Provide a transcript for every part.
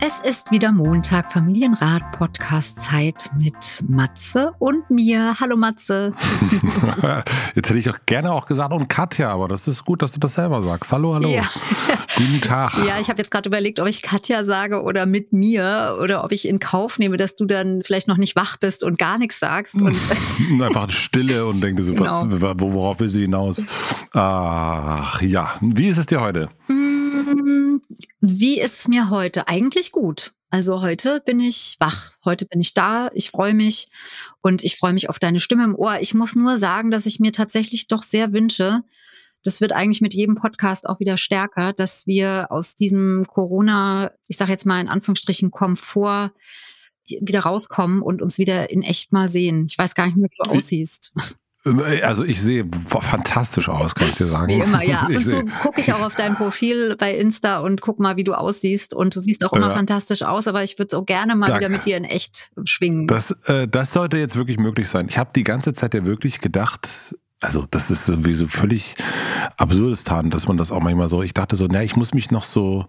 Es ist wieder Montag, Familienrat Podcast Zeit mit Matze und mir. Hallo Matze. Jetzt hätte ich auch gerne auch gesagt und Katja, aber das ist gut, dass du das selber sagst. Hallo, hallo. Ja. Guten Tag. Ja, ich habe jetzt gerade überlegt, ob ich Katja sage oder mit mir oder ob ich in Kauf nehme, dass du dann vielleicht noch nicht wach bist und gar nichts sagst. Und Einfach Stille und denkst so, genau. was, worauf will sie hinaus? Ach ja, wie ist es dir heute? Mm, wie ist es mir heute? Eigentlich gut. Also heute bin ich wach, heute bin ich da, ich freue mich und ich freue mich auf deine Stimme im Ohr. Ich muss nur sagen, dass ich mir tatsächlich doch sehr wünsche, das wird eigentlich mit jedem Podcast auch wieder stärker, dass wir aus diesem Corona, ich sage jetzt mal in Anführungsstrichen, Komfort wieder rauskommen und uns wieder in echt mal sehen. Ich weiß gar nicht mehr, wie du aussiehst. Also ich sehe fantastisch aus, kann ich dir sagen. Wie immer, ja. Ab und zu gucke ich auch auf dein Profil bei Insta und guck mal, wie du aussiehst. Und du siehst auch immer ja. fantastisch aus, aber ich würde es auch gerne mal Danke. wieder mit dir in echt schwingen. Das, äh, das sollte jetzt wirklich möglich sein. Ich habe die ganze Zeit ja wirklich gedacht, also das ist sowieso völlig absurdes Tan, dass man das auch manchmal so, ich dachte so, na, ich muss mich noch so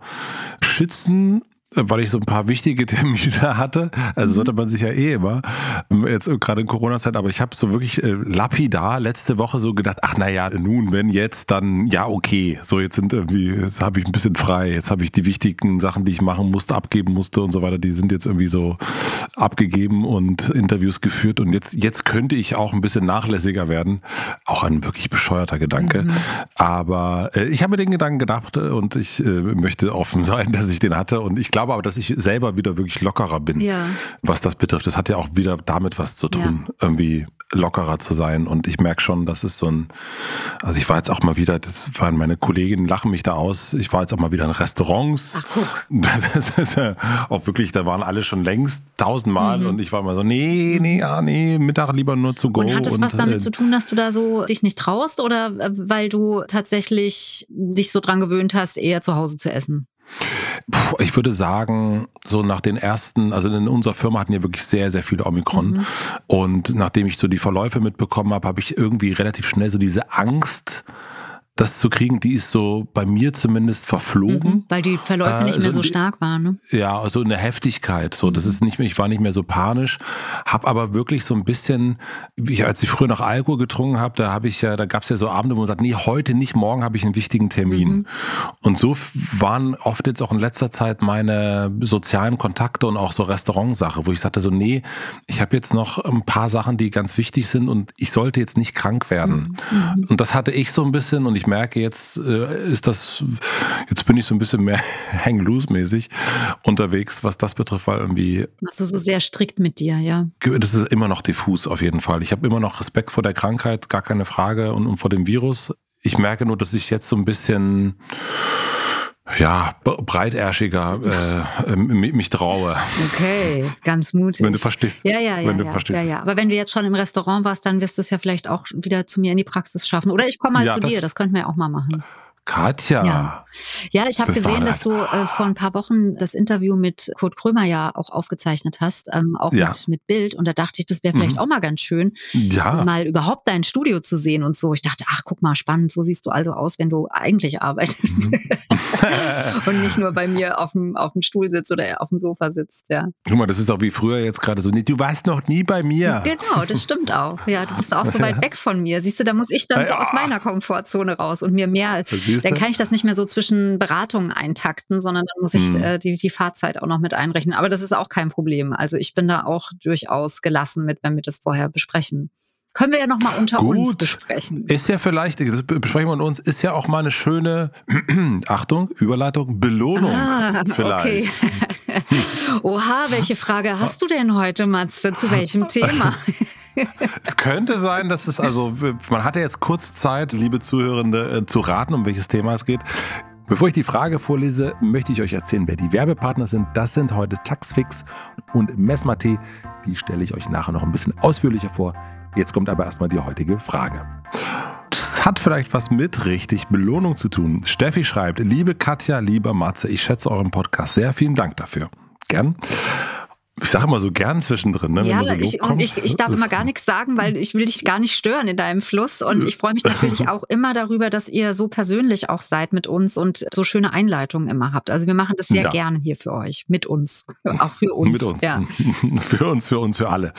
schützen weil ich so ein paar wichtige Termine hatte. Also sollte man sich ja eh immer, jetzt gerade in Corona-Zeit, aber ich habe so wirklich äh, lapidar letzte Woche so gedacht, ach naja, nun, wenn jetzt, dann ja, okay. So, jetzt sind irgendwie, jetzt habe ich ein bisschen frei, jetzt habe ich die wichtigen Sachen, die ich machen musste, abgeben musste und so weiter, die sind jetzt irgendwie so abgegeben und Interviews geführt und jetzt, jetzt könnte ich auch ein bisschen nachlässiger werden. Auch ein wirklich bescheuerter Gedanke. Mhm. Aber äh, ich habe mir den Gedanken gedacht und ich äh, möchte offen sein, dass ich den hatte und ich glaube, glaube aber, dass ich selber wieder wirklich lockerer bin, ja. was das betrifft. Das hat ja auch wieder damit was zu tun, ja. irgendwie lockerer zu sein. Und ich merke schon, das ist so ein, also ich war jetzt auch mal wieder, das waren meine Kolleginnen, lachen mich da aus. Ich war jetzt auch mal wieder in Restaurants. Ach, guck. Das ist ja auch wirklich, da waren alle schon längst tausendmal mhm. und ich war immer so, nee, nee, ja, nee, Mittag lieber nur zu go. Und hat das was damit äh, zu tun, dass du da so dich nicht traust oder äh, weil du tatsächlich dich so dran gewöhnt hast, eher zu Hause zu essen? Ich würde sagen, so nach den ersten, also in unserer Firma hatten wir wirklich sehr, sehr viele Omikron. Mhm. Und nachdem ich so die Verläufe mitbekommen habe, habe ich irgendwie relativ schnell so diese Angst, das zu kriegen, die ist so bei mir zumindest verflogen. Mhm, weil die Verläufe äh, nicht mehr so, so stark waren. Ne? Ja, so in der Heftigkeit. So, das mhm. ist nicht mehr, ich war nicht mehr so panisch, habe aber wirklich so ein bisschen, wie als ich früher noch Alkohol getrunken habe, da habe ich ja, da gab es ja so Abende, wo man sagt, nee, heute nicht, morgen habe ich einen wichtigen Termin. Mhm. Und so waren oft jetzt auch in letzter Zeit meine sozialen Kontakte und auch so Restaurantsache, wo ich sagte so, nee, ich habe jetzt noch ein paar Sachen, die ganz wichtig sind und ich sollte jetzt nicht krank werden. Mhm. Und das hatte ich so ein bisschen und ich merke, jetzt äh, ist das, jetzt bin ich so ein bisschen mehr hang-loose-mäßig unterwegs, was das betrifft, weil irgendwie. Machst du so sehr strikt mit dir, ja? Das ist immer noch diffus auf jeden Fall. Ich habe immer noch Respekt vor der Krankheit, gar keine Frage, und, und vor dem Virus. Ich merke nur, dass ich jetzt so ein bisschen ja, breiterschiger äh, mich traue. Okay, ganz mutig. Wenn du verstehst. Ja, ja, ja. Wenn du ja, verstehst. Ja, ja. Aber wenn du jetzt schon im Restaurant warst, dann wirst du es ja vielleicht auch wieder zu mir in die Praxis schaffen. Oder ich komme mal ja, zu dir, das könnten wir ja auch mal machen. Katja. Ja, ja ich habe gesehen, dass du äh, vor ein paar Wochen das Interview mit Kurt Krömer ja auch aufgezeichnet hast, ähm, auch ja. mit, mit Bild. Und da dachte ich, das wäre vielleicht mhm. auch mal ganz schön, ja. mal überhaupt dein Studio zu sehen und so. Ich dachte, ach, guck mal, spannend, so siehst du also aus, wenn du eigentlich arbeitest. Mhm. und nicht nur bei mir auf dem, auf dem Stuhl sitzt oder auf dem Sofa sitzt, ja. Guck mal, das ist auch wie früher jetzt gerade so, nee, du warst noch nie bei mir. Genau, das stimmt auch. Ja, du bist auch so weit weg von mir. Siehst du, da muss ich dann so aus meiner Komfortzone raus und mir mehr, dann kann ich das nicht mehr so zwischen zwischen Beratungen eintakten, sondern dann muss ich mhm. äh, die, die Fahrzeit auch noch mit einrechnen. Aber das ist auch kein Problem. Also ich bin da auch durchaus gelassen mit, wenn wir das vorher besprechen. Können wir ja noch mal unter Gut. uns besprechen. Ist ja vielleicht, das besprechen wir unter uns, ist ja auch mal eine schöne, Achtung, Überleitung, Belohnung ah, vielleicht. Okay. Oha, welche Frage hast du denn heute, Matze? Zu welchem Thema? es könnte sein, dass es also, man hatte jetzt kurz Zeit, liebe Zuhörende, äh, zu raten, um welches Thema es geht. Bevor ich die Frage vorlese, möchte ich euch erzählen, wer die Werbepartner sind. Das sind heute Taxfix und Messmate. Die stelle ich euch nachher noch ein bisschen ausführlicher vor. Jetzt kommt aber erstmal die heutige Frage. Das hat vielleicht was mit richtig Belohnung zu tun. Steffi schreibt, liebe Katja, lieber Matze, ich schätze euren Podcast sehr. Vielen Dank dafür. Gern. Ich sage immer so gern zwischendrin. Ne, ja, so ich, und ich, ich darf immer gar nichts sagen, weil ich will dich gar nicht stören in deinem Fluss. Und ich freue mich natürlich auch immer darüber, dass ihr so persönlich auch seid mit uns und so schöne Einleitungen immer habt. Also wir machen das sehr ja. gerne hier für euch, mit uns, auch für uns. mit uns, ja. für uns, für uns, für alle.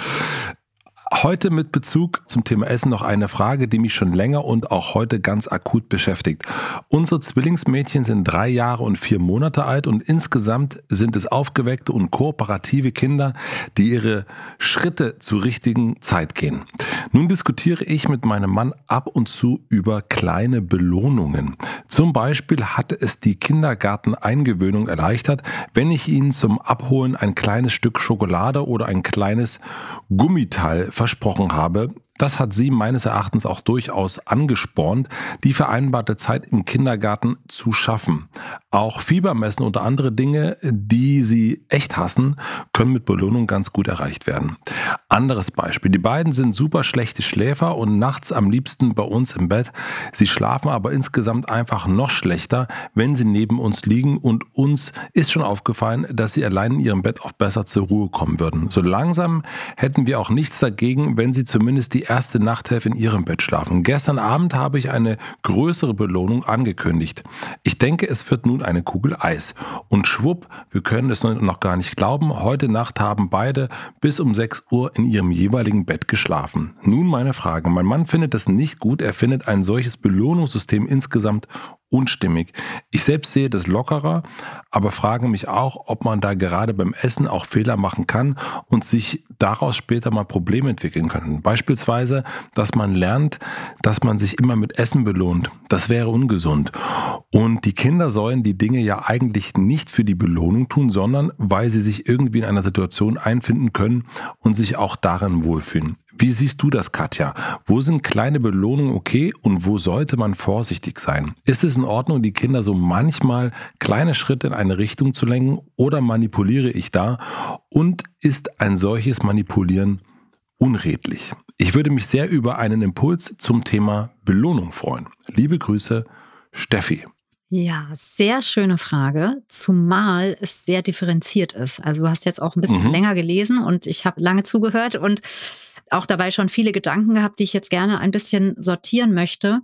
Heute mit Bezug zum Thema Essen noch eine Frage, die mich schon länger und auch heute ganz akut beschäftigt. Unsere Zwillingsmädchen sind drei Jahre und vier Monate alt und insgesamt sind es aufgeweckte und kooperative Kinder, die ihre Schritte zur richtigen Zeit gehen. Nun diskutiere ich mit meinem Mann ab und zu über kleine Belohnungen. Zum Beispiel hat es die Kindergarteneingewöhnung erleichtert, wenn ich ihnen zum Abholen ein kleines Stück Schokolade oder ein kleines Gummiteil versprochen habe, das hat sie meines Erachtens auch durchaus angespornt, die vereinbarte Zeit im Kindergarten zu schaffen. Auch Fiebermessen oder andere Dinge, die sie echt hassen, können mit Belohnung ganz gut erreicht werden. Anderes Beispiel. Die beiden sind super schlechte Schläfer und nachts am liebsten bei uns im Bett. Sie schlafen aber insgesamt einfach noch schlechter, wenn sie neben uns liegen und uns ist schon aufgefallen, dass sie allein in ihrem Bett oft besser zur Ruhe kommen würden. So langsam hätten wir auch nichts dagegen, wenn sie zumindest die erste Nachthälfte in ihrem Bett schlafen. Gestern Abend habe ich eine größere Belohnung angekündigt. Ich denke, es wird nun eine Kugel Eis. Und schwupp, wir können es noch gar nicht glauben, heute Nacht haben beide bis um 6 Uhr in ihrem jeweiligen Bett geschlafen. Nun meine Frage. Mein Mann findet das nicht gut. Er findet ein solches Belohnungssystem insgesamt unstimmig. Ich selbst sehe das lockerer, aber frage mich auch, ob man da gerade beim Essen auch Fehler machen kann und sich daraus später mal Probleme entwickeln können. Beispielsweise, dass man lernt, dass man sich immer mit Essen belohnt. Das wäre ungesund. Und die Kinder sollen die Dinge ja eigentlich nicht für die Belohnung tun, sondern weil sie sich irgendwie in einer Situation einfinden können und sich auch darin wohlfühlen. Wie siehst du das, Katja? Wo sind kleine Belohnungen okay und wo sollte man vorsichtig sein? Ist es in Ordnung, die Kinder so manchmal kleine Schritte in eine Richtung zu lenken oder manipuliere ich da? Und ist ein solches Manipulieren unredlich? Ich würde mich sehr über einen Impuls zum Thema Belohnung freuen. Liebe Grüße, Steffi. Ja, sehr schöne Frage, zumal es sehr differenziert ist. Also du hast jetzt auch ein bisschen mhm. länger gelesen und ich habe lange zugehört und auch dabei schon viele Gedanken gehabt, die ich jetzt gerne ein bisschen sortieren möchte,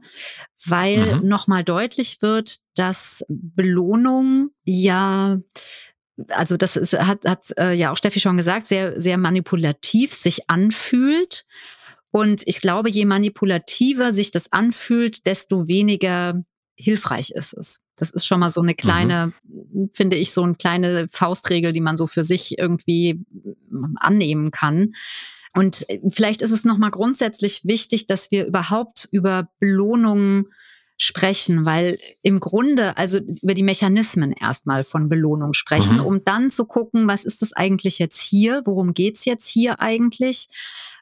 weil mhm. nochmal deutlich wird, dass Belohnung ja also das ist, hat, hat äh, ja auch Steffi schon gesagt, sehr, sehr manipulativ sich anfühlt. Und ich glaube, je manipulativer sich das anfühlt, desto weniger hilfreich ist es. Das ist schon mal so eine kleine, mhm. finde ich, so eine kleine Faustregel, die man so für sich irgendwie annehmen kann. Und äh, vielleicht ist es nochmal grundsätzlich wichtig, dass wir überhaupt über Belohnungen sprechen, weil im Grunde, also über die Mechanismen erstmal von Belohnung sprechen, mhm. um dann zu gucken, was ist das eigentlich jetzt hier? Worum geht's jetzt hier eigentlich?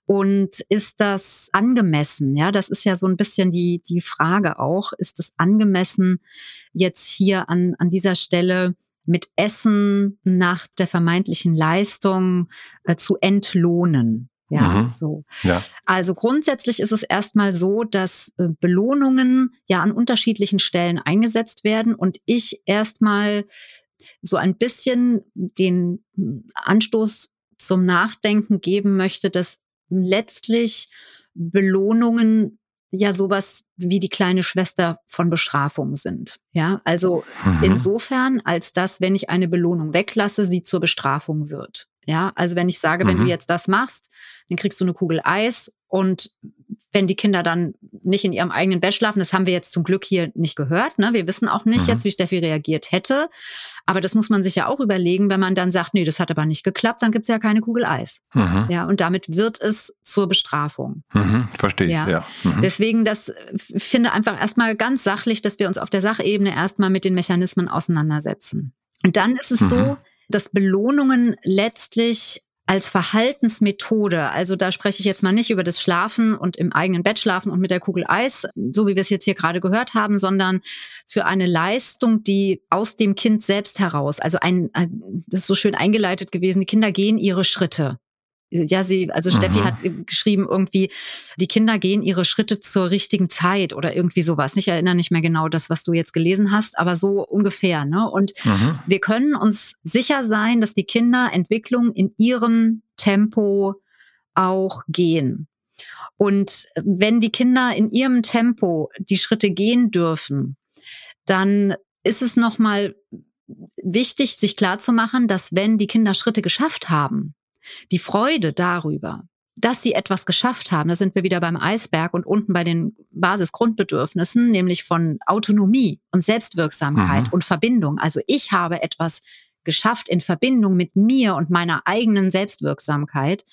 Und ist das angemessen? Ja, das ist ja so ein bisschen die, die Frage auch. Ist es angemessen, jetzt hier an, an dieser Stelle mit Essen nach der vermeintlichen Leistung äh, zu entlohnen? Ja, mhm. so. Ja. Also grundsätzlich ist es erstmal so, dass äh, Belohnungen ja an unterschiedlichen Stellen eingesetzt werden und ich erstmal so ein bisschen den hm, Anstoß zum Nachdenken geben möchte, dass letztlich Belohnungen ja sowas wie die kleine Schwester von Bestrafung sind. Ja, also mhm. insofern, als dass, wenn ich eine Belohnung weglasse, sie zur Bestrafung wird. Ja, also wenn ich sage, mhm. wenn du mhm. jetzt das machst, dann kriegst du eine Kugel Eis und wenn die Kinder dann nicht in ihrem eigenen Bett schlafen. Das haben wir jetzt zum Glück hier nicht gehört. Ne? Wir wissen auch nicht mhm. jetzt, wie Steffi reagiert hätte. Aber das muss man sich ja auch überlegen, wenn man dann sagt, nee, das hat aber nicht geklappt, dann gibt's ja keine Kugel Eis. Mhm. Ja, und damit wird es zur Bestrafung. Mhm, verstehe ich, ja. ja. Mhm. Deswegen, das finde einfach erstmal ganz sachlich, dass wir uns auf der Sachebene erstmal mit den Mechanismen auseinandersetzen. Und dann ist es so, mhm. Dass Belohnungen letztlich als Verhaltensmethode, also da spreche ich jetzt mal nicht über das Schlafen und im eigenen Bett schlafen und mit der Kugel Eis, so wie wir es jetzt hier gerade gehört haben, sondern für eine Leistung, die aus dem Kind selbst heraus, also ein, das ist so schön eingeleitet gewesen, die Kinder gehen ihre Schritte ja, sie, also Steffi mhm. hat geschrieben, irgendwie, die Kinder gehen ihre Schritte zur richtigen Zeit oder irgendwie sowas. Ich erinnere nicht mehr genau das, was du jetzt gelesen hast, aber so ungefähr. Ne? Und mhm. wir können uns sicher sein, dass die Kinder Entwicklung in ihrem Tempo auch gehen. Und wenn die Kinder in ihrem Tempo die Schritte gehen dürfen, dann ist es nochmal wichtig, sich klarzumachen, dass wenn die Kinder Schritte geschafft haben, die Freude darüber, dass sie etwas geschafft haben, da sind wir wieder beim Eisberg und unten bei den Basisgrundbedürfnissen, nämlich von Autonomie und Selbstwirksamkeit mhm. und Verbindung. Also ich habe etwas geschafft in Verbindung mit mir und meiner eigenen Selbstwirksamkeit,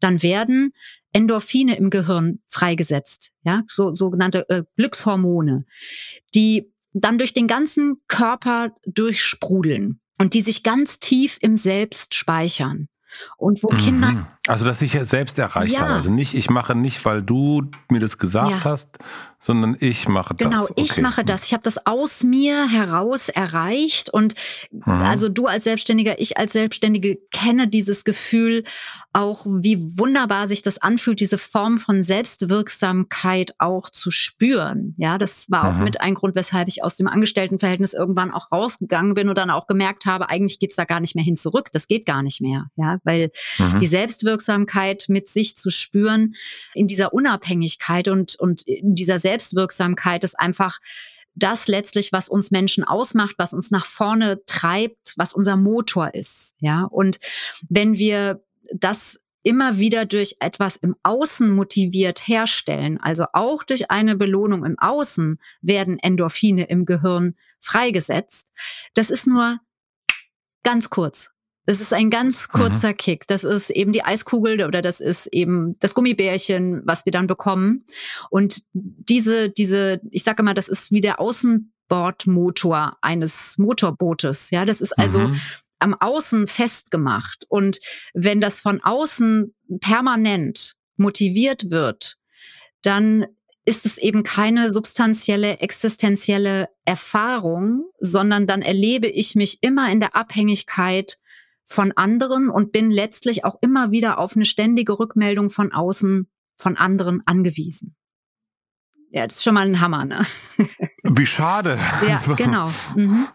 dann werden Endorphine im Gehirn freigesetzt, ja, so sogenannte äh, Glückshormone, die dann durch den ganzen Körper durchsprudeln und die sich ganz tief im Selbst speichern. Und wo mhm. Kinder. Also, dass ich selbst erreicht ja. habe. Also nicht, ich mache nicht, weil du mir das gesagt ja. hast, sondern ich mache das. Genau, okay. ich mache das. Ich habe das aus mir heraus erreicht. Und mhm. also du als Selbstständiger, ich als Selbstständige kenne dieses Gefühl auch, wie wunderbar sich das anfühlt, diese Form von Selbstwirksamkeit auch zu spüren. Ja, das war auch mhm. mit ein Grund, weshalb ich aus dem Angestelltenverhältnis irgendwann auch rausgegangen bin und dann auch gemerkt habe, eigentlich geht's da gar nicht mehr hin zurück. Das geht gar nicht mehr. Ja, weil mhm. die Selbstwirksamkeit mit sich zu spüren in dieser Unabhängigkeit und, und in dieser Selbstwirksamkeit ist einfach das letztlich, was uns Menschen ausmacht, was uns nach vorne treibt, was unser Motor ist. Ja, und wenn wir das immer wieder durch etwas im Außen motiviert herstellen, also auch durch eine Belohnung im Außen werden Endorphine im Gehirn freigesetzt. Das ist nur ganz kurz. Das ist ein ganz kurzer mhm. Kick. Das ist eben die Eiskugel oder das ist eben das Gummibärchen, was wir dann bekommen. Und diese, diese, ich sage mal, das ist wie der Außenbordmotor eines Motorbootes. Ja, das ist also mhm. am Außen festgemacht. Und wenn das von außen permanent motiviert wird, dann ist es eben keine substanzielle, existenzielle Erfahrung, sondern dann erlebe ich mich immer in der Abhängigkeit von anderen und bin letztlich auch immer wieder auf eine ständige Rückmeldung von außen, von anderen angewiesen. Ja, das ist schon mal ein Hammer, ne? Wie schade. Ja, genau. Mhm.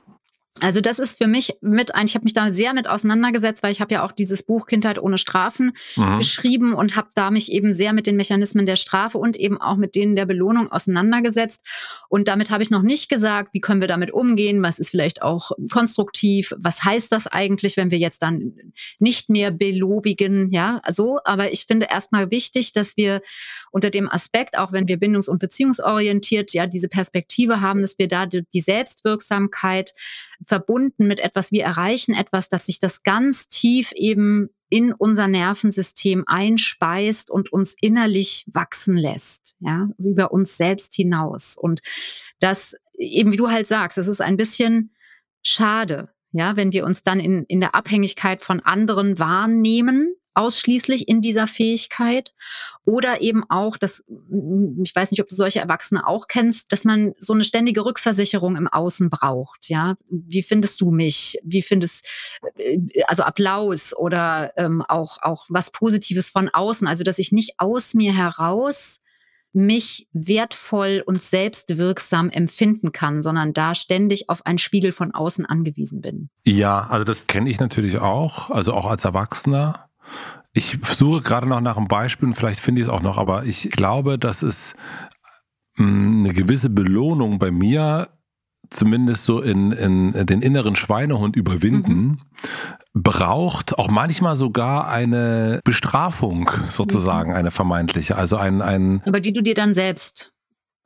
Also das ist für mich mit ein, ich habe mich da sehr mit auseinandergesetzt, weil ich habe ja auch dieses Buch Kindheit ohne Strafen mhm. geschrieben und habe da mich eben sehr mit den Mechanismen der Strafe und eben auch mit denen der Belohnung auseinandergesetzt. Und damit habe ich noch nicht gesagt, wie können wir damit umgehen, was ist vielleicht auch konstruktiv, was heißt das eigentlich, wenn wir jetzt dann nicht mehr belobigen, ja, so. Aber ich finde erstmal wichtig, dass wir unter dem Aspekt, auch wenn wir bindungs- und beziehungsorientiert ja diese Perspektive haben, dass wir da die Selbstwirksamkeit verbunden mit etwas, wir erreichen etwas, dass sich das ganz tief eben in unser Nervensystem einspeist und uns innerlich wachsen lässt, ja, also über uns selbst hinaus. Und das eben, wie du halt sagst, es ist ein bisschen schade, ja, wenn wir uns dann in, in der Abhängigkeit von anderen wahrnehmen, ausschließlich in dieser Fähigkeit oder eben auch, dass ich weiß nicht, ob du solche Erwachsene auch kennst, dass man so eine ständige Rückversicherung im Außen braucht. Ja, wie findest du mich? Wie findest äh, also Applaus oder ähm, auch auch was Positives von außen? Also dass ich nicht aus mir heraus mich wertvoll und selbstwirksam empfinden kann, sondern da ständig auf einen Spiegel von außen angewiesen bin. Ja, also das kenne ich natürlich auch, also auch als Erwachsener. Ich suche gerade noch nach einem Beispiel und vielleicht finde ich es auch noch, aber ich glaube, dass es mm, eine gewisse Belohnung bei mir zumindest so in, in den inneren Schweinehund überwinden, mhm. braucht auch manchmal sogar eine Bestrafung sozusagen, mhm. eine vermeintliche. Also ein, ein. Aber die du dir dann selbst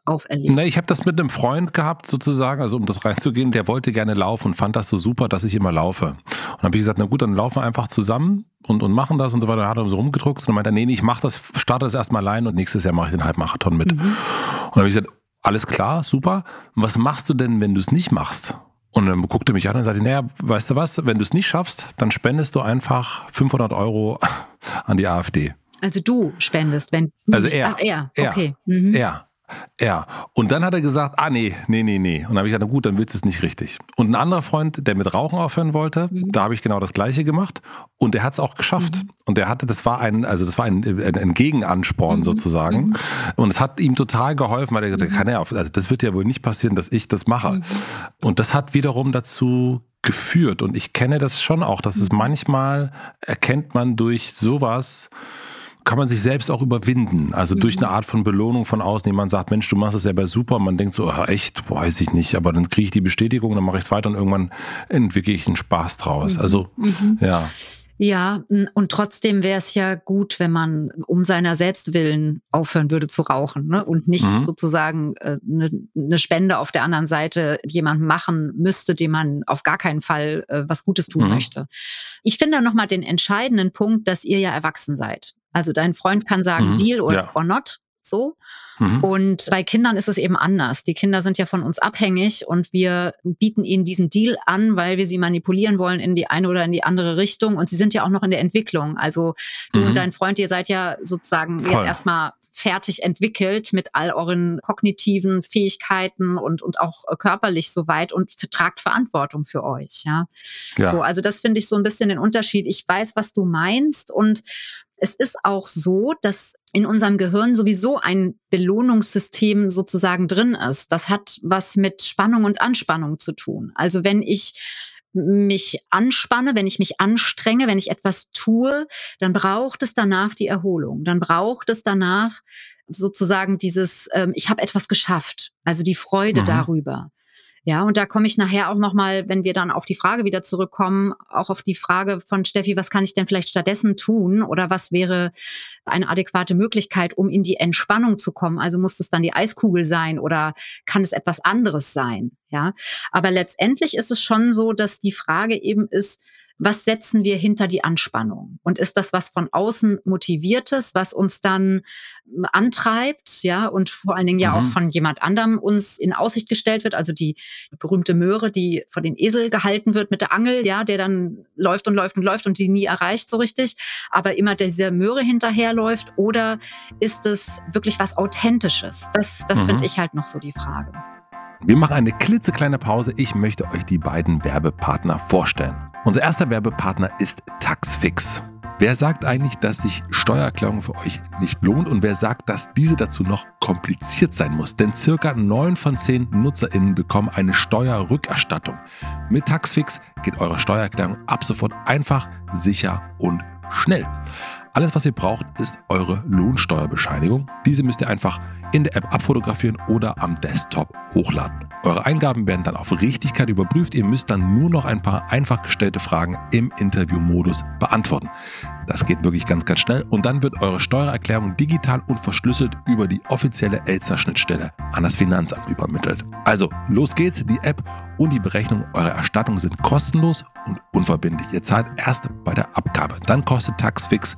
auferlegt? Ne, ich habe das mit einem Freund gehabt, sozusagen, also um das reinzugehen, der wollte gerne laufen und fand das so super, dass ich immer laufe. Und dann habe ich gesagt, na gut, dann laufen wir einfach zusammen und, und machen das und so weiter. Dann hat er so rumgedruckt und dann meinte er, nee, nee, ich mache das, starte das erstmal allein und nächstes Jahr mache ich den Halbmarathon mit. Mhm. Und dann habe ich gesagt, alles klar, super. Was machst du denn, wenn du es nicht machst? Und dann guckte er mich an und sagte, naja, weißt du was, wenn du es nicht schaffst, dann spendest du einfach 500 Euro an die AfD. Also du spendest, wenn du Also er. Ach, er, er okay. Mhm. Er. Ja, und dann hat er gesagt, ah nee, nee, nee, nee. Und dann habe ich gesagt, na gut, dann willst du es nicht richtig. Und ein anderer Freund, der mit Rauchen aufhören wollte, mhm. da habe ich genau das Gleiche gemacht und der hat es auch geschafft. Mhm. Und der hatte, das war ein, also das war ein, ein, ein Gegenansporn mhm. sozusagen. Mhm. Und es hat ihm total geholfen, weil er gesagt hat, mhm. kann er auf, also das wird ja wohl nicht passieren, dass ich das mache. Mhm. Und das hat wiederum dazu geführt. Und ich kenne das schon auch, dass es manchmal erkennt man durch sowas, kann man sich selbst auch überwinden. Also mhm. durch eine Art von Belohnung von außen. Jemand sagt, Mensch, du machst das selber super. Und man denkt so, ach, echt, weiß ich nicht. Aber dann kriege ich die Bestätigung, dann mache ich es weiter und irgendwann entwickle ich einen Spaß draus. Mhm. Also, mhm. ja. Ja, und trotzdem wäre es ja gut, wenn man um seiner Selbstwillen aufhören würde zu rauchen ne? und nicht mhm. sozusagen eine äh, ne Spende auf der anderen Seite jemand machen müsste, dem man auf gar keinen Fall äh, was Gutes tun mhm. möchte. Ich finde nochmal den entscheidenden Punkt, dass ihr ja erwachsen seid. Also dein Freund kann sagen mhm. Deal or, ja. or not, so. Mhm. Und bei Kindern ist es eben anders. Die Kinder sind ja von uns abhängig und wir bieten ihnen diesen Deal an, weil wir sie manipulieren wollen in die eine oder in die andere Richtung. Und sie sind ja auch noch in der Entwicklung. Also du mhm. und dein Freund, ihr seid ja sozusagen Voll. jetzt erstmal fertig entwickelt mit all euren kognitiven Fähigkeiten und, und auch körperlich soweit und vertragt Verantwortung für euch. Ja? ja. So, also das finde ich so ein bisschen den Unterschied. Ich weiß, was du meinst und es ist auch so, dass in unserem Gehirn sowieso ein Belohnungssystem sozusagen drin ist. Das hat was mit Spannung und Anspannung zu tun. Also wenn ich mich anspanne, wenn ich mich anstrenge, wenn ich etwas tue, dann braucht es danach die Erholung. Dann braucht es danach sozusagen dieses, ähm, ich habe etwas geschafft, also die Freude mhm. darüber. Ja, und da komme ich nachher auch nochmal, wenn wir dann auf die Frage wieder zurückkommen, auch auf die Frage von Steffi, was kann ich denn vielleicht stattdessen tun oder was wäre eine adäquate Möglichkeit, um in die Entspannung zu kommen? Also muss es dann die Eiskugel sein oder kann es etwas anderes sein? Ja, aber letztendlich ist es schon so, dass die Frage eben ist, was setzen wir hinter die Anspannung? Und ist das was von außen motiviertes, was uns dann ähm, antreibt, ja, und vor allen Dingen ja mhm. auch von jemand anderem uns in Aussicht gestellt wird, also die berühmte Möhre, die von den Esel gehalten wird mit der Angel, ja, der dann läuft und läuft und läuft und die nie erreicht so richtig, aber immer dieser Möhre hinterherläuft oder ist es wirklich was Authentisches? Das, das mhm. finde ich halt noch so die Frage. Wir machen eine klitzekleine Pause. Ich möchte euch die beiden Werbepartner vorstellen. Unser erster Werbepartner ist Taxfix. Wer sagt eigentlich, dass sich Steuererklärung für euch nicht lohnt und wer sagt, dass diese dazu noch kompliziert sein muss? Denn circa 9 von 10 NutzerInnen bekommen eine Steuerrückerstattung. Mit Taxfix geht eure Steuererklärung ab sofort einfach, sicher und schnell. Alles, was ihr braucht, ist eure Lohnsteuerbescheinigung. Diese müsst ihr einfach in der App abfotografieren oder am Desktop hochladen. Eure Eingaben werden dann auf Richtigkeit überprüft. Ihr müsst dann nur noch ein paar einfach gestellte Fragen im Interviewmodus beantworten. Das geht wirklich ganz, ganz schnell und dann wird eure Steuererklärung digital und verschlüsselt über die offizielle Elster-Schnittstelle an das Finanzamt übermittelt. Also, los geht's. Die App und die Berechnung eurer Erstattung sind kostenlos und unverbindlich. Ihr zahlt erst bei der Abgabe. Dann kostet Taxfix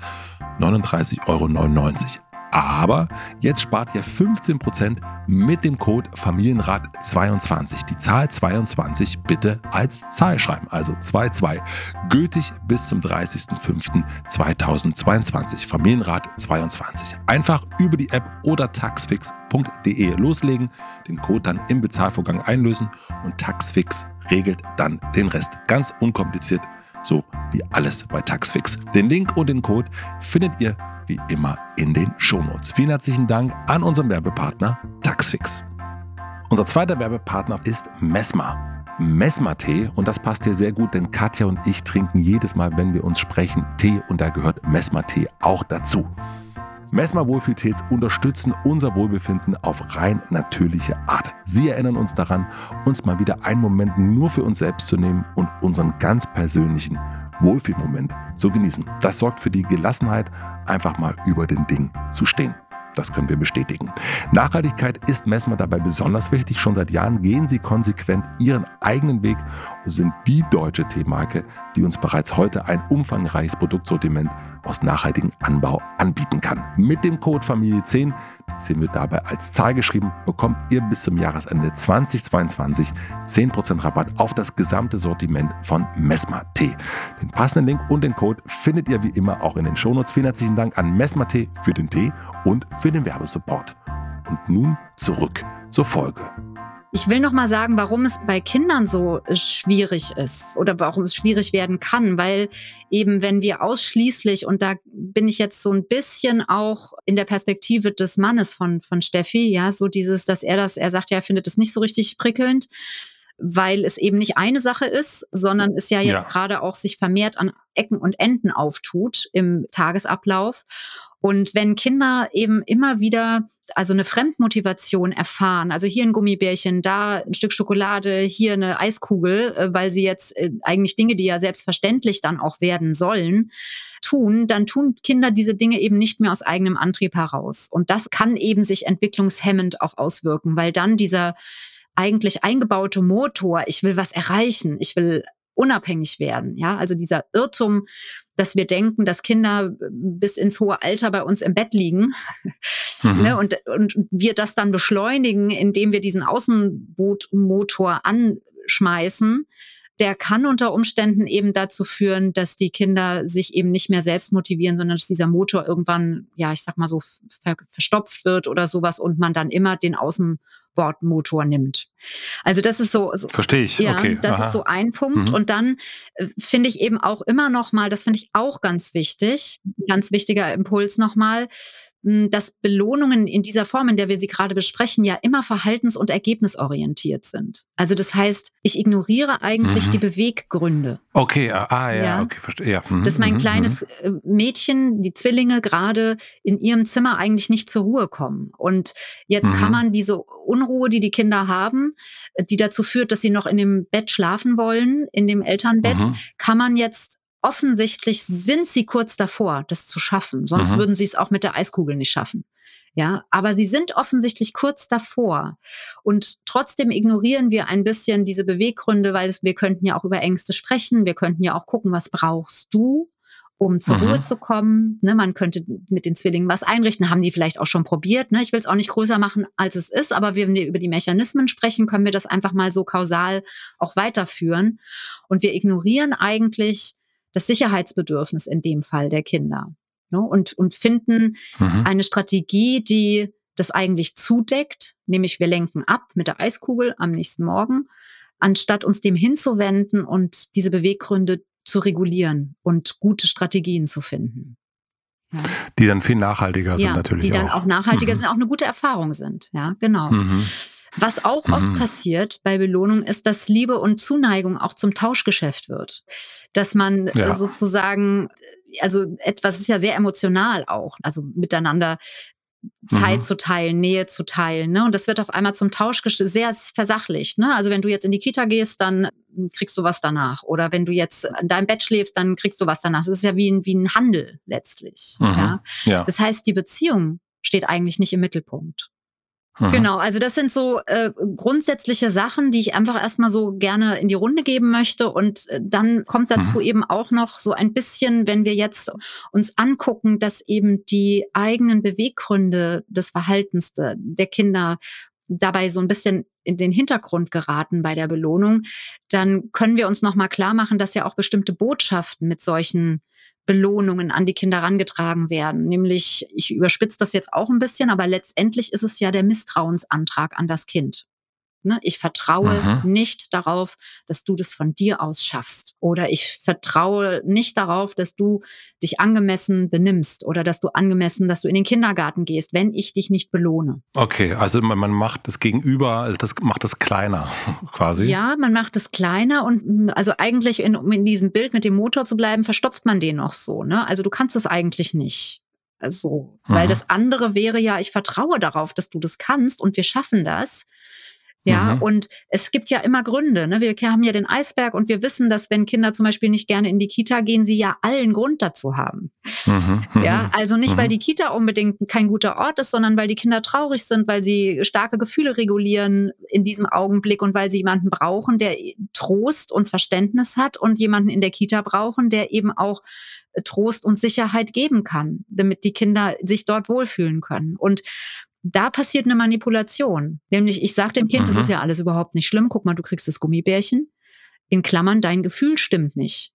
39,99 Euro. Aber jetzt spart ihr 15% mit dem Code Familienrat22. Die Zahl 22 bitte als Zahl schreiben, also 22. Gültig bis zum 30.05.2022. Familienrat 22. Einfach über die App oder taxfix.de loslegen, den Code dann im Bezahlvorgang einlösen und Taxfix regelt dann den Rest. Ganz unkompliziert, so wie alles bei Taxfix. Den Link und den Code findet ihr wie immer in den Shownotes. Vielen herzlichen Dank an unseren Werbepartner Taxfix. Unser zweiter Werbepartner ist Mesma. Mesma-Tee und das passt hier sehr gut, denn Katja und ich trinken jedes Mal, wenn wir uns sprechen, Tee und da gehört Mesma-Tee auch dazu. Mesma Wohlfühltees unterstützen unser Wohlbefinden auf rein natürliche Art. Sie erinnern uns daran, uns mal wieder einen Moment nur für uns selbst zu nehmen und unseren ganz persönlichen Wohlfühlmoment zu genießen. Das sorgt für die Gelassenheit, einfach mal über den Ding zu stehen. Das können wir bestätigen. Nachhaltigkeit ist Messmer dabei besonders wichtig. Schon seit Jahren gehen sie konsequent ihren eigenen Weg und sind die deutsche Teemarke, die uns bereits heute ein umfangreiches Produktsortiment aus nachhaltigem Anbau anbieten kann. Mit dem Code Familie10, die 10 wird dabei als Zahl geschrieben, bekommt ihr bis zum Jahresende 2022 10% Rabatt auf das gesamte Sortiment von Mesma Tee. Den passenden Link und den Code findet ihr wie immer auch in den Shownotes. Vielen herzlichen Dank an Mesma Tee für den Tee und für den Werbesupport. Und nun zurück zur Folge. Ich will noch mal sagen, warum es bei Kindern so äh, schwierig ist oder warum es schwierig werden kann, weil eben wenn wir ausschließlich und da bin ich jetzt so ein bisschen auch in der Perspektive des Mannes von von Steffi, ja, so dieses, dass er das, er sagt ja, er findet es nicht so richtig prickelnd, weil es eben nicht eine Sache ist, sondern es ja jetzt ja. gerade auch sich vermehrt an Ecken und Enden auftut im Tagesablauf. Und wenn Kinder eben immer wieder also eine Fremdmotivation erfahren, also hier ein Gummibärchen, da ein Stück Schokolade, hier eine Eiskugel, äh, weil sie jetzt äh, eigentlich Dinge, die ja selbstverständlich dann auch werden sollen, tun, dann tun Kinder diese Dinge eben nicht mehr aus eigenem Antrieb heraus. Und das kann eben sich entwicklungshemmend auch auswirken, weil dann dieser eigentlich eingebaute Motor, ich will was erreichen, ich will unabhängig werden. Ja, also dieser Irrtum, dass wir denken, dass Kinder bis ins hohe Alter bei uns im Bett liegen mhm. ne, und, und wir das dann beschleunigen, indem wir diesen Außenbootmotor anschmeißen der kann unter Umständen eben dazu führen, dass die Kinder sich eben nicht mehr selbst motivieren, sondern dass dieser Motor irgendwann, ja, ich sag mal so, ver verstopft wird oder sowas und man dann immer den Außenbordmotor nimmt. Also das ist so, so verstehe ich. Ja, okay. das Aha. ist so ein Punkt. Mhm. Und dann äh, finde ich eben auch immer noch mal, das finde ich auch ganz wichtig, ganz wichtiger Impuls noch mal dass Belohnungen in dieser Form, in der wir sie gerade besprechen, ja immer verhaltens- und ergebnisorientiert sind. Also das heißt, ich ignoriere eigentlich mhm. die Beweggründe. Okay, ah, ah ja, ja, okay, verstehe. Ja. Mhm. Dass mein mhm, kleines mhm. Äh, Mädchen, die Zwillinge gerade in ihrem Zimmer eigentlich nicht zur Ruhe kommen. Und jetzt kann mhm. man diese Unruhe, die die Kinder haben, die dazu führt, dass sie noch in dem Bett schlafen wollen, in dem Elternbett, kann man jetzt offensichtlich sind sie kurz davor, das zu schaffen. Sonst mhm. würden sie es auch mit der Eiskugel nicht schaffen. Ja, aber sie sind offensichtlich kurz davor. Und trotzdem ignorieren wir ein bisschen diese Beweggründe, weil es, wir könnten ja auch über Ängste sprechen. Wir könnten ja auch gucken, was brauchst du? um zur mhm. Ruhe zu kommen. Ne, man könnte mit den Zwillingen was einrichten, haben die vielleicht auch schon probiert. Ne? Ich will es auch nicht größer machen, als es ist, aber wenn wir über die Mechanismen sprechen, können wir das einfach mal so kausal auch weiterführen. Und wir ignorieren eigentlich das Sicherheitsbedürfnis in dem Fall der Kinder. Ne? Und, und finden mhm. eine Strategie, die das eigentlich zudeckt, nämlich wir lenken ab mit der Eiskugel am nächsten Morgen, anstatt uns dem hinzuwenden und diese Beweggründe zu regulieren und gute Strategien zu finden. Ja. Die dann viel nachhaltiger sind ja, natürlich. Die dann auch, auch nachhaltiger mhm. sind, auch eine gute Erfahrung sind. Ja, genau. Mhm. Was auch mhm. oft passiert bei Belohnung ist, dass Liebe und Zuneigung auch zum Tauschgeschäft wird. Dass man äh, ja. sozusagen, also etwas ist ja sehr emotional auch, also miteinander Zeit mhm. zu teilen, Nähe zu teilen. Ne? Und das wird auf einmal zum Tauschgeschäft sehr versachlicht. Ne? Also wenn du jetzt in die Kita gehst, dann kriegst du was danach. Oder wenn du jetzt in deinem Bett schläfst, dann kriegst du was danach. Das ist ja wie ein, wie ein Handel letztlich. Mhm. Ja? ja? Das heißt, die Beziehung steht eigentlich nicht im Mittelpunkt. Mhm. Genau, also das sind so äh, grundsätzliche Sachen, die ich einfach erstmal so gerne in die Runde geben möchte. Und äh, dann kommt dazu mhm. eben auch noch so ein bisschen, wenn wir jetzt uns angucken, dass eben die eigenen Beweggründe des Verhaltens der Kinder dabei so ein bisschen in den Hintergrund geraten bei der Belohnung, dann können wir uns noch mal klar machen, dass ja auch bestimmte Botschaften mit solchen Belohnungen an die Kinder herangetragen werden. Nämlich, ich überspitze das jetzt auch ein bisschen, aber letztendlich ist es ja der Misstrauensantrag an das Kind. Ne? Ich vertraue mhm. nicht darauf, dass du das von dir aus schaffst. Oder ich vertraue nicht darauf, dass du dich angemessen benimmst oder dass du angemessen, dass du in den Kindergarten gehst, wenn ich dich nicht belohne. Okay, also man, man macht das Gegenüber, also das macht das kleiner quasi. Ja, man macht es kleiner und hm, also eigentlich, in, um in diesem Bild mit dem Motor zu bleiben, verstopft man den noch so. Ne? Also du kannst es eigentlich nicht. So, weil mhm. das andere wäre ja, ich vertraue darauf, dass du das kannst und wir schaffen das Ja, mhm. und es gibt ja immer Gründe. Ne? Wir haben ja den Eisberg und wir wissen, dass wenn Kinder zum Beispiel nicht gerne in die Kita gehen, sie ja allen Grund dazu haben. Mhm. mhm ja, also nicht, mhm. weil die Kita unbedingt kein guter Ort ist, sondern weil die Kinder traurig sind, weil sie starke Gefühle regulieren in diesem Augenblick und weil sie jemanden brauchen, der Trost und Verständnis hat und jemanden in der Kita brauchen, der eben auch Trost und Sicherheit geben kann, damit die Kinder sich dort wohlfühlen können. Und da passiert eine Manipulation. Nämlich, ich sage dem Kind, mhm. das ist ja alles überhaupt nicht schlimm. Guck mal, du kriegst das Gummibärchen. In Klammern, dein Gefühl stimmt nicht.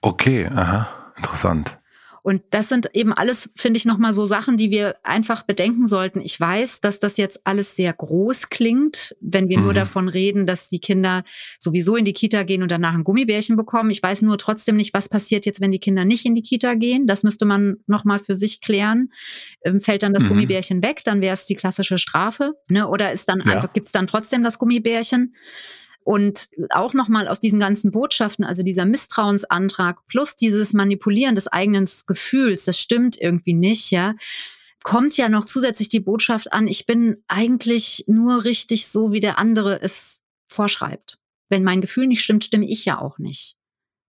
Okay, aha, interessant. Und das sind eben alles, finde ich, nochmal so Sachen, die wir einfach bedenken sollten. Ich weiß, dass das jetzt alles sehr groß klingt, wenn wir mhm. nur davon reden, dass die Kinder sowieso in die Kita gehen und danach ein Gummibärchen bekommen. Ich weiß nur trotzdem nicht, was passiert jetzt, wenn die Kinder nicht in die Kita gehen. Das müsste man nochmal für sich klären. Ähm, fällt dann das mhm. Gummibärchen weg, dann wäre es die klassische Strafe. Ne? Oder ist dann ja. einfach, gibt es dann trotzdem das Gummibärchen? Und auch nochmal aus diesen ganzen Botschaften, also dieser Misstrauensantrag plus dieses Manipulieren des eigenen Gefühls, das stimmt irgendwie nicht, ja, kommt ja noch zusätzlich die Botschaft an, ich bin eigentlich nur richtig so, wie der andere es vorschreibt. Wenn mein Gefühl nicht stimmt, stimme ich ja auch nicht.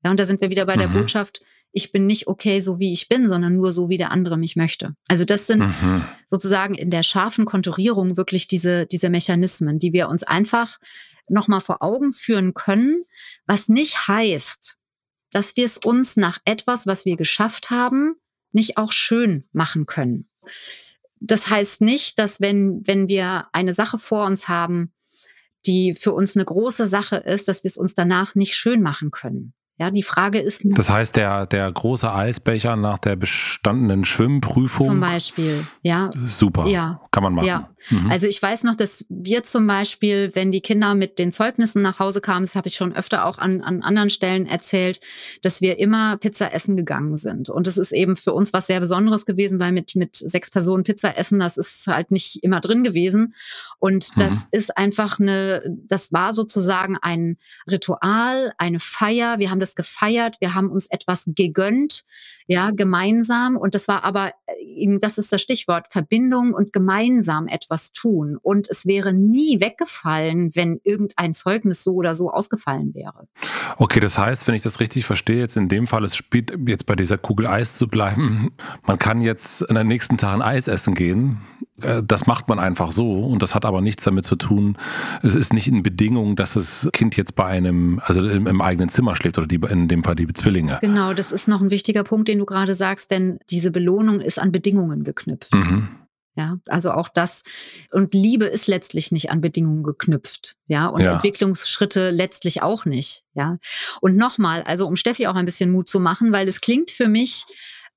Ja, und da sind wir wieder bei mhm. der Botschaft, ich bin nicht okay, so wie ich bin, sondern nur so, wie der andere mich möchte. Also das sind mhm. sozusagen in der scharfen Konturierung wirklich diese, diese Mechanismen, die wir uns einfach nochmal vor Augen führen können, was nicht heißt, dass wir es uns nach etwas, was wir geschafft haben, nicht auch schön machen können. Das heißt nicht, dass wenn, wenn wir eine Sache vor uns haben, die für uns eine große Sache ist, dass wir es uns danach nicht schön machen können. Ja, die Frage ist. Das heißt, der, der große Eisbecher nach der bestandenen Schwimmprüfung. Zum Beispiel, ja. Super. Ja. Kann man machen. Ja. Mhm. Also ich weiß noch, dass wir zum Beispiel, wenn die Kinder mit den Zeugnissen nach Hause kamen, das habe ich schon öfter auch an, an anderen Stellen erzählt, dass wir immer Pizza essen gegangen sind. Und es ist eben für uns was sehr Besonderes gewesen, weil mit, mit sechs Personen Pizza essen, das ist halt nicht immer drin gewesen. Und das mhm. ist einfach eine, das war sozusagen ein Ritual, eine Feier. Wir haben das das gefeiert, wir haben uns etwas gegönnt, ja, gemeinsam. Und das war aber, äh, das ist das Stichwort, Verbindung und gemeinsam etwas tun. Und es wäre nie weggefallen, wenn irgendein Zeugnis so oder so ausgefallen wäre. Okay, das heißt, wenn ich das richtig verstehe, jetzt in dem Fall, es spielt jetzt bei dieser Kugel Eis zu bleiben, man kann jetzt in den nächsten Tagen Eis essen gehen. Äh, das macht man einfach so und das hat aber nichts damit zu tun. Es ist nicht in Bedingung, dass das Kind jetzt bei einem, also im, im eigenen Zimmer schläft oder die, in dem Fall die Zwillinge. Genau, das ist noch ein wichtiger Punkt, den du gerade sagst, denn diese Belohnung ist an Bedingungen geknüpft. Mhm. Ja, also auch das und Liebe ist letztlich nicht an Bedingungen geknüpft, ja, und ja. Entwicklungsschritte letztlich auch nicht, ja. Und nochmal, also um Steffi auch ein bisschen Mut zu machen, weil es klingt für mich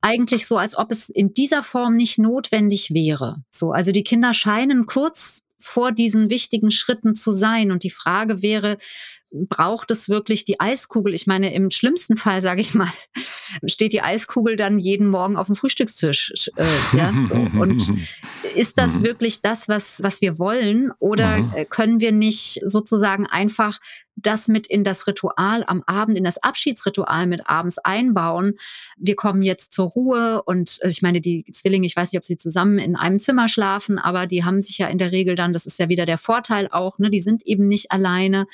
eigentlich so, als ob es in dieser Form nicht notwendig wäre. So, also die Kinder scheinen kurz vor diesen wichtigen Schritten zu sein und die Frage wäre, braucht es wirklich die Eiskugel? Ich meine, im schlimmsten Fall, sage ich mal, steht die Eiskugel dann jeden Morgen auf dem Frühstückstisch. Äh, ja, so. Und ist das mhm. wirklich das, was, was wir wollen? Oder mhm. Äh, können wir nicht sozusagen einfach das mit in das Ritual am Abend, in das Abschiedsritual mit abends einbauen. Wir kommen jetzt zur Ruhe und äh, ich meine, die Zwillinge, ich weiß nicht, ob sie zusammen in einem Zimmer schlafen, aber die haben sich ja in der Regel dann, das ist ja wieder der Vorteil auch, ne, die sind eben nicht alleine.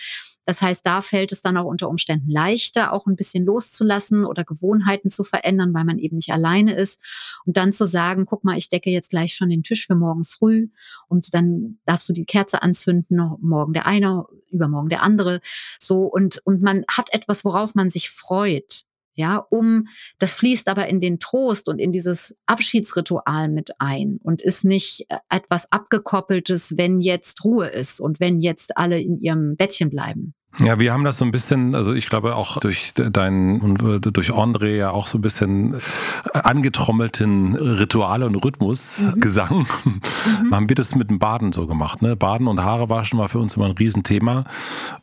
Das heißt, da fällt es dann auch unter Umständen leichter, auch ein bisschen loszulassen oder Gewohnheiten zu verändern, weil man eben nicht alleine ist. Und dann zu sagen, guck mal, ich decke jetzt gleich schon den Tisch für morgen früh und dann darfst du die Kerze anzünden, morgen der eine, übermorgen der andere. So, und, und man hat etwas, worauf man sich freut ja, um, das fließt aber in den Trost und in dieses Abschiedsritual mit ein und ist nicht äh, etwas abgekoppeltes, wenn jetzt Ruhe ist und wenn jetzt alle in ihrem Bettchen bleiben. Ja, wir haben das so ein bisschen, also ich glaube auch durch deinen und durch André ja auch so ein bisschen äh, angetrommelten Rituale und Rhythmus, mhm. Gesang, mhm. haben wir das mit dem Baden so gemacht. Ne? Baden und Haare waschen war für uns immer ein Riesenthema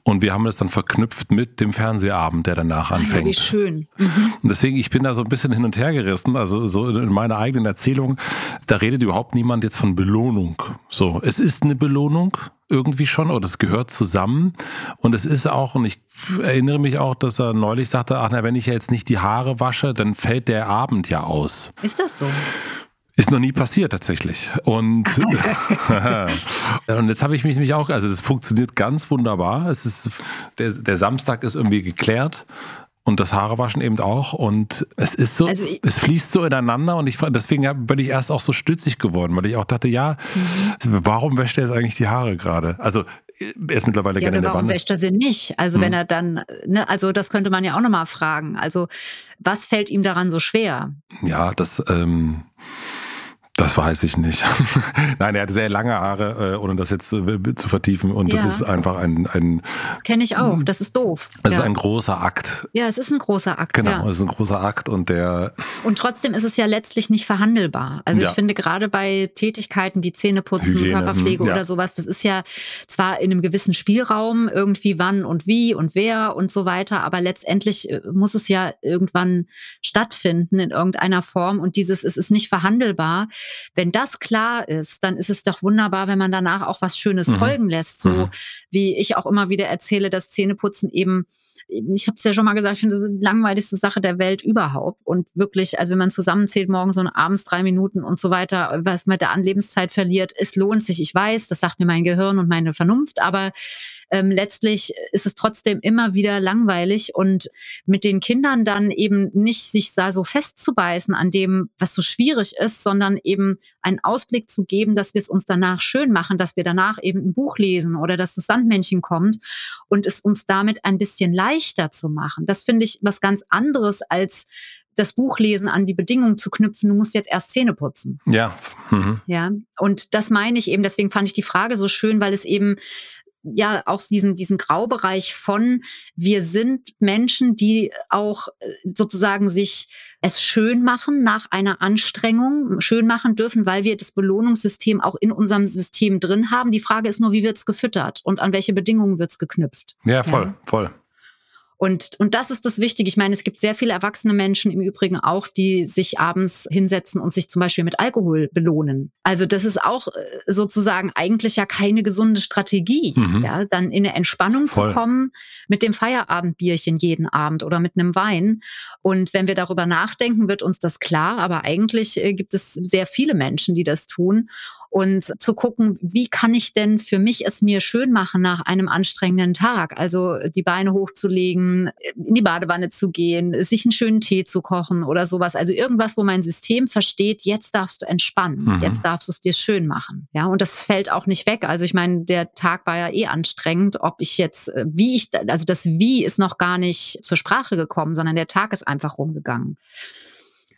und wir haben das dann verknüpft mit dem Fernsehabend, der danach anfängt. Ah, ja, wie schön. Mhm. Und deswegen, ich bin da so ein bisschen hin und her gerissen, also so in meiner eigenen Erzählung, da redet überhaupt niemand jetzt von Belohnung. So, es ist eine Belohnung, irgendwie schon oder es gehört zusammen. Und es ist auch, und ich erinnere mich auch, dass er neulich sagte, ach na, wenn ich ja jetzt nicht die Haare wasche, dann fällt der Abend ja aus. Ist das so? Ist noch nie passiert tatsächlich. Und, und jetzt habe ich mich nämlich auch, also das funktioniert ganz wunderbar. Es ist, der, der Samstag ist irgendwie geklärt und das Haarewaschen eben auch. Und es ist so, also es fließt so ineinander und ich deswegen bin ich erst auch so stützig geworden, weil ich auch dachte, ja, mhm. warum wäscht er jetzt eigentlich die Haare gerade? Also er ist mittlerweile ja, gerne in der warum Wanne. wäscht er sie nicht? Also mhm. wenn er dann, ne, also das könnte man ja auch nochmal fragen. Also was fällt ihm daran so schwer? Ja, das, ähm, das weiß ich nicht. Nein, er hat sehr lange Haare, äh, ohne das jetzt zu, zu vertiefen. Und ja. das ist einfach ein. ein das kenne ich auch. Das ist doof. Es ja. ist ein großer Akt. Ja, es ist ein großer Akt. Genau, ja. es ist ein großer Akt und der. Und trotzdem ist es ja letztlich nicht verhandelbar. Also ich finde gerade bei Tätigkeiten wie Zähneputzen, Hygiene, Körperpflege oder sowas, das ist ja zwar in einem gewissen Spielraum irgendwie wann und wie und wer und so weiter, aber letztendlich äh, muss es ja irgendwann stattfinden in irgendeiner Form. Und dieses, es ist nicht verhandelbar wenn das klar ist, dann ist es doch wunderbar, wenn man danach auch was Schönes mhm. folgen lässt. So mhm. wie ich auch immer wieder erzähle, dass Zähneputzen eben ich habe es ja schon mal gesagt, ich finde, das ist die langweiligste Sache der Welt überhaupt. Und wirklich, also wenn man zusammenzählt, morgens und abends drei Minuten und so weiter, was man da an Lebenszeit verliert, es lohnt sich. Ich weiß, das sagt mir mein Gehirn und meine Vernunft, aber ähm, letztlich ist es trotzdem immer wieder langweilig und mit den Kindern dann eben nicht sich da so festzubeißen an dem, was so schwierig ist, sondern eben einen Ausblick zu geben, dass wir es uns danach schön machen, dass wir danach eben ein Buch lesen oder dass das Sandmännchen kommt und es uns damit ein bisschen leichter zu machen. Das finde ich was ganz anderes als das Buchlesen an die Bedingungen zu knüpfen, du musst jetzt erst Zähne putzen. Ja. Mhm. Ja. Und das meine ich eben, deswegen fand ich die Frage so schön, weil es eben ja auch diesen, diesen Graubereich von, wir sind Menschen, die auch äh, sozusagen sich es schön machen nach einer Anstrengung, schön machen dürfen, weil wir das Belohnungssystem auch in unserem System drin haben. Die Frage ist nur, wie wird es gefüttert und an welche Bedingungen wird es geknüpft. Ja, voll, ja. voll. Und, und das ist das Wichtige. Ich meine, es gibt sehr viele erwachsene Menschen im Übrigen auch, die sich abends hinsetzen und sich zum Beispiel mit Alkohol belohnen. Also das ist auch äh, sozusagen eigentlich ja keine gesunde Strategie, mhm. ja, dann in eine Entspannung Voll. zu kommen mit dem Feierabendbierchen jeden Abend oder mit einem Wein. Und wenn wir darüber nachdenken, wird uns das klar. Aber eigentlich äh, gibt es sehr viele Menschen, die das tun und zu gucken, wie kann ich denn für mich es mir schön machen nach einem anstrengenden Tag? Also die Beine hochzulegen, in die Badewanne zu gehen, sich einen schönen Tee zu kochen oder sowas. Also irgendwas, wo mein System versteht, jetzt darfst du entspannen, mhm. jetzt darfst du es dir schön machen. Ja, und das fällt auch nicht weg. Also ich meine, der Tag war ja eh anstrengend, ob ich jetzt, äh, wie ich, also das Wie ist noch gar nicht zur Sprache gekommen, sondern der Tag ist einfach rumgegangen.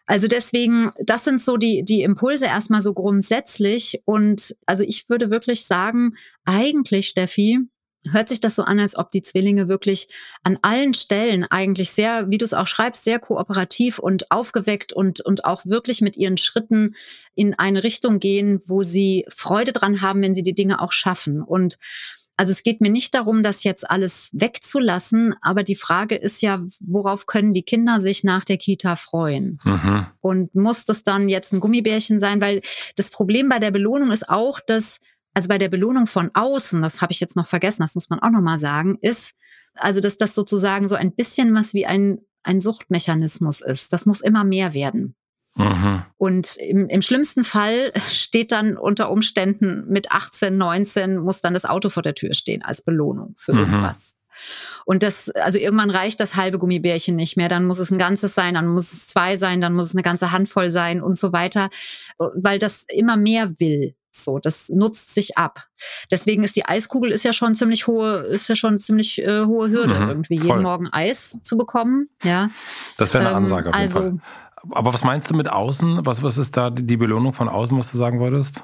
Also deswegen, das sind so die, die Impulse erstmal so grundsätzlich. Und also ich würde wirklich sagen, eigentlich, Steffi, hört sich das so an, als ob die Zwillinge wirklich an allen Stellen eigentlich sehr, wie du es auch schreibst, sehr kooperativ und aufgeweckt und, und auch wirklich mit ihren Schritten in eine Richtung gehen, wo sie Freude dran haben, wenn sie die Dinge auch schaffen. Und also es geht mir nicht darum, das jetzt alles wegzulassen, aber die Frage ist ja, worauf können die Kinder sich nach der Kita freuen? Mhm. Und muss das dann jetzt ein Gummibärchen sein? Weil das Problem bei der Belohnung ist auch, dass, also bei der Belohnung von außen, das habe ich jetzt noch vergessen, das muss man auch nochmal sagen, ist, also dass das sozusagen so ein bisschen was wie ein, ein Suchtmechanismus ist. Das muss immer mehr werden. Mhm. Und im, im schlimmsten Fall steht dann unter Umständen mit 18, 19 muss dann das Auto vor der Tür stehen als Belohnung für mhm. irgendwas. Und das, also irgendwann reicht das halbe Gummibärchen nicht mehr. Dann muss es ein ganzes sein, dann muss es zwei sein, dann muss es eine ganze Handvoll sein und so weiter, weil das immer mehr will. So, das nutzt sich ab. Deswegen ist die Eiskugel ist ja schon ziemlich hohe, ist ja schon ziemlich äh, hohe Hürde, mhm, irgendwie voll. jeden Morgen Eis zu bekommen. Ja. Das wäre eine ähm, Ansage auf jeden also, Fall. Aber was meinst du mit außen? Was, was ist da die Belohnung von außen, was du sagen wolltest?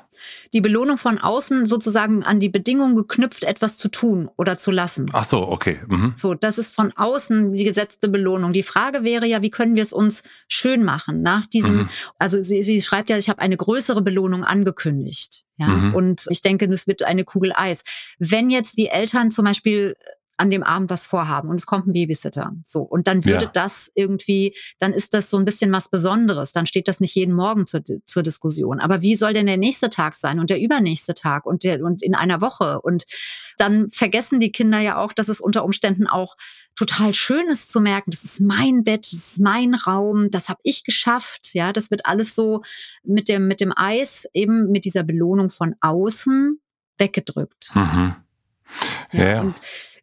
Die Belohnung von außen sozusagen an die Bedingung geknüpft, etwas zu tun oder zu lassen. Ach so, okay. Mhm. So, das ist von außen die gesetzte Belohnung. Die Frage wäre ja, wie können wir es uns schön machen nach diesem, mhm. also sie, sie schreibt ja, ich habe eine größere Belohnung angekündigt. Ja, mhm. und ich denke, es wird eine Kugel Eis. Wenn jetzt die Eltern zum Beispiel an dem Abend was vorhaben und es kommt ein Babysitter. So. Und dann würde ja. das irgendwie, dann ist das so ein bisschen was Besonderes. Dann steht das nicht jeden Morgen zur, zur Diskussion. Aber wie soll denn der nächste Tag sein und der übernächste Tag und der, und in einer Woche? Und dann vergessen die Kinder ja auch, dass es unter Umständen auch total schön ist zu merken, das ist mein Bett, das ist mein Raum, das habe ich geschafft. Ja, das wird alles so mit dem, mit dem Eis eben mit dieser Belohnung von außen weggedrückt. Mhm. Ja, ja. Und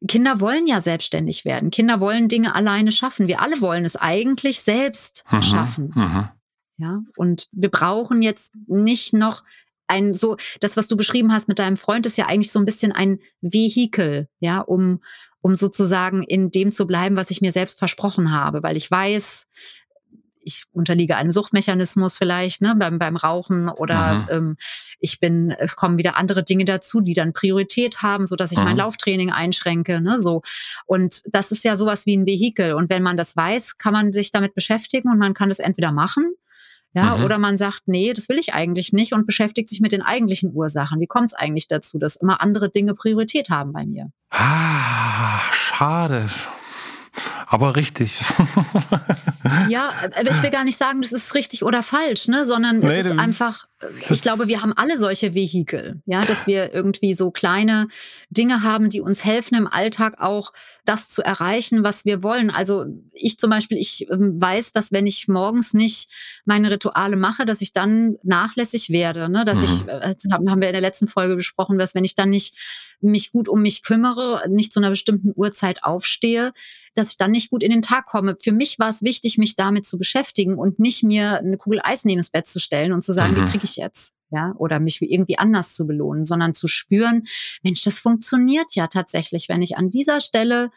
Kinder wollen ja selbstständig werden. Kinder wollen Dinge alleine schaffen. Wir alle wollen es eigentlich selbst mhm, schaffen. Mhm. Ja, und wir brauchen jetzt nicht noch ein so, das, was du beschrieben hast mit deinem Freund, ist ja eigentlich so ein bisschen ein Vehikel, ja, um, um sozusagen in dem zu bleiben, was ich mir selbst versprochen habe, weil ich weiß, ich unterliege einem Suchtmechanismus vielleicht ne, beim, beim Rauchen oder mhm. ähm, ich bin, es kommen wieder andere Dinge dazu, die dann Priorität haben, so dass ich mhm. mein Lauftraining einschränke. Ne, so. Und das ist ja sowas wie ein Vehikel. Und wenn man das weiß, kann man sich damit beschäftigen und man kann das entweder machen. Ja, mhm. oder man sagt, nee, das will ich eigentlich nicht und beschäftigt sich mit den eigentlichen Ursachen. Wie kommt es eigentlich dazu, dass immer andere Dinge Priorität haben bei mir? Ah, schade aber richtig. ja, ich will gar nicht sagen, das ist richtig oder falsch, ne, sondern nee, es ist einfach, ich glaube, wir haben alle solche Vehikel, ja, dass wir irgendwie so kleine Dinge haben, die uns helfen im Alltag auch das zu erreichen, was wir wollen. Also ich zum Beispiel, ich ähm, weiß, dass wenn ich morgens nicht meine Rituale mache, dass ich dann nachlässig werde, ne, dass mhm. ich, äh, haben wir in der letzten Folge besprochen, dass wenn ich dann nicht mich gut um mich kümmere, nicht zu einer bestimmten Uhrzeit aufstehe, dass ich dann nicht gut in den Tag komme. Für mich war es wichtig, mich damit zu beschäftigen und nicht mir eine Kugel Eis neben das Bett zu stellen und zu sagen, mhm. wie kriege ich jetzt? Ja, oder mich irgendwie anders zu belohnen, sondern zu spüren, Mensch, das funktioniert ja tatsächlich, wenn ich an dieser Stelle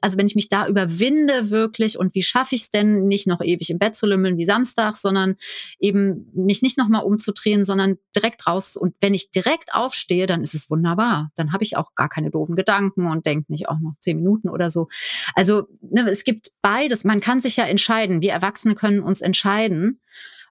also wenn ich mich da überwinde wirklich und wie schaffe ich es denn, nicht noch ewig im Bett zu lümmeln wie Samstag, sondern eben mich nicht nochmal umzudrehen, sondern direkt raus. Und wenn ich direkt aufstehe, dann ist es wunderbar. Dann habe ich auch gar keine doofen Gedanken und denke nicht auch noch zehn Minuten oder so. Also ne, es gibt beides. Man kann sich ja entscheiden. Wir Erwachsene können uns entscheiden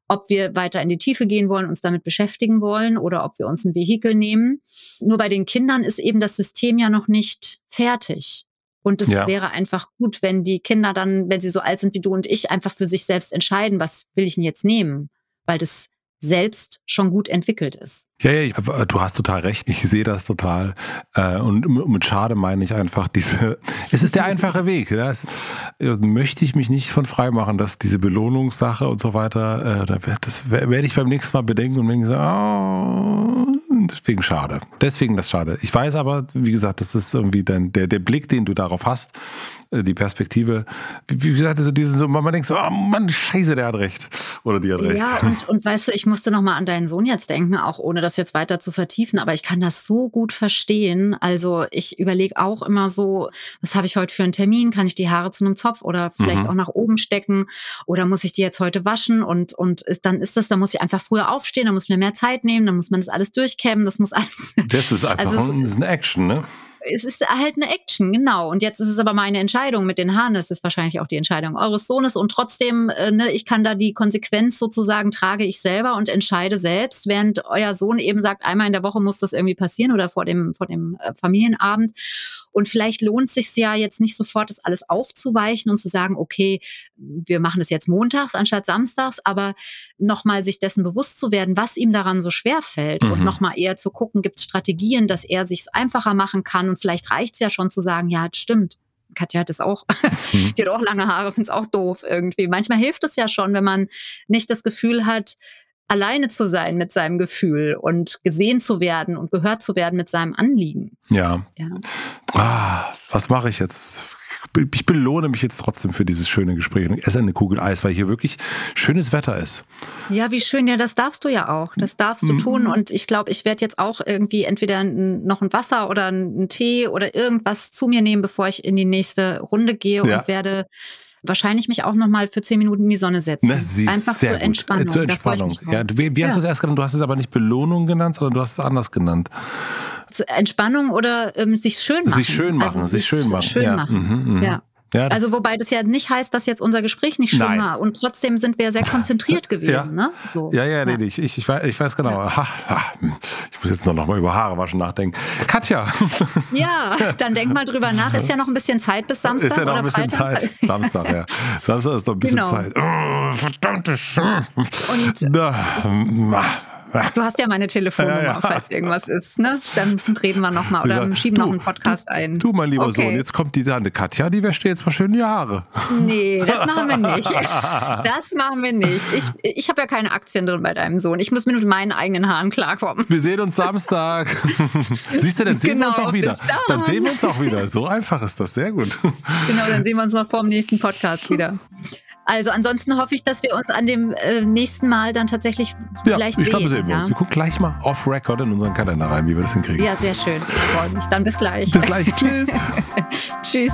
ob wir weiter in die Tiefe gehen wollen, uns damit beschäftigen wollen oder ob wir uns ein Vehikel nehmen. Nur bei den Kindern ist eben das System ja noch nicht fertig. Und es ja. wäre einfach gut, wenn die Kinder dann, wenn sie so alt sind wie du und ich, einfach für sich selbst entscheiden, was will ich denn jetzt nehmen? Weil das selbst schon gut entwickelt ist. Ja, ja, äh, du hast total recht. Ich sehe das total. Äh, und mit schade meine ich einfach diese, es ist der einfache Weg. Das äh, möchte ich mich nicht von frei machen, dass diese Belohnungssache und so weiter, das werde ich beim nächsten Mal bedenken und denken so, oh, deswegen schade. Deswegen das schade. Ich weiß aber, wie gesagt, das ist irgendwie dein, der, der Blick, den du darauf hast, äh, die Perspektive. Wie, wie gesagt, also diesen so, man denkt so, oh Mann, scheiße, der hat recht. Oder die hat recht. Ja, und, und weißt du, ich musste nochmal an deinen Sohn jetzt denken, auch ohne das jetzt weiter zu vertiefen, aber ich kann das so gut verstehen. Also ich überlege auch immer so, was habe ich heute für einen Termin? Kann ich die Haare zu einem Zopf oder vielleicht mhm. auch nach oben stecken? Oder muss ich die jetzt heute waschen? Und, und ist, dann ist das, da muss ich einfach früher aufstehen, da muss ich mir mehr Zeit nehmen, dann muss man das alles durchkämmen, das muss alles. Das ist einfach also, ein, eine Action, ne? es ist halt eine Action, genau. Und jetzt ist es aber meine Entscheidung mit den Haaren. Es ist wahrscheinlich auch die Entscheidung eures Sohnes. Und trotzdem, äh, ne, ich kann da die Konsequenz sozusagen trage ich selber und entscheide selbst, während euer Sohn eben sagt, einmal in der Woche muss das irgendwie passieren oder vor dem, vor dem äh, Familienabend. Und vielleicht lohnt es sich ja jetzt nicht sofort, das alles aufzuweichen und zu sagen, okay, wir machen das jetzt montags anstatt samstags, aber nochmal sich dessen bewusst zu werden, was ihm daran so schwer fällt mhm. und nochmal eher zu gucken, gibt es Strategien, dass er sich einfacher machen kann und vielleicht reicht es ja schon zu sagen, ja, stimmt. Katja hat es auch, mhm. die hat auch lange Haare, finde es auch doof irgendwie. Manchmal hilft es ja schon, wenn man nicht das Gefühl hat, alleine zu sein mit seinem Gefühl und gesehen zu werden und gehört zu werden mit seinem Anliegen. Ja. ja. Ah, was mache ich jetzt? ich belohne mich jetzt trotzdem für dieses schöne Gespräch und esse eine Kugel Eis, weil hier wirklich schönes Wetter ist. Ja, wie schön. Ja, das darfst du ja auch. Das darfst du mhm. tun. Und ich glaube, ich werde jetzt auch irgendwie entweder noch ein Wasser oder einen Tee oder irgendwas zu mir nehmen, bevor ich in die nächste Runde gehe ja. und werde wahrscheinlich mich auch noch mal für zehn Minuten in die Sonne setzen. Einfach zur gut. Entspannung. Zur Entspannung. Ja, wie, wie hast ja. du es erst genannt? Du hast es aber nicht Belohnung genannt, sondern du hast es anders genannt. Zur Entspannung oder ähm, sich schön machen. Sich schön machen, also sich, sich schön machen. Schön ja. machen. Mhm, mh. ja. Ja, also wobei das ja nicht heißt, dass jetzt unser Gespräch nicht schlimm Nein. war. Und trotzdem sind wir sehr konzentriert gewesen. Ja. Ne? So. Ja, ja, nee, nee, ich, ich, ich, weiß, ich weiß genau. Ha, ha, ich muss jetzt noch, noch mal über Haare waschen nachdenken. Katja, Ja, dann denk mal drüber nach. Ist ja noch ein bisschen Zeit bis Samstag ist ja noch oder ein bisschen Freitag. Zeit. Samstag, ja. Samstag ist noch ein bisschen Genau. Zeit. Oh, verdammte Sch Und Na, ma- du hast ja meine Telefonnummer, Ja, ja. falls irgendwas ist. Ne? Dann reden wir nochmal oder Ja, schieben du, noch einen Podcast ein. Du, mein lieber Okay. Sohn, jetzt kommt die Tante Katja, die wäscht dir jetzt mal schön die Haare. Nee, das machen wir nicht. Das machen wir nicht. Ich, ich habe ja keine Aktien drin bei deinem Sohn. Ich muss mit meinen eigenen Haaren klarkommen. Wir sehen uns Samstag. Siehst du, dann sehen wir uns Genau, auch wieder. dann. Dann sehen wir uns auch wieder. So einfach ist das. Sehr gut. Genau, dann sehen wir uns noch vor dem nächsten Podcast wieder. Also ansonsten hoffe ich, dass wir uns an dem äh, nächsten Mal dann tatsächlich Ja, vielleicht ich sehen. glaube, sehen wir ja? uns. Wir gucken gleich mal off-record in unseren Kalender rein, wie wir das hinkriegen. ja, sehr schön. Ich freue mich. Dann bis gleich. Bis gleich. Tschüss. Tschüss.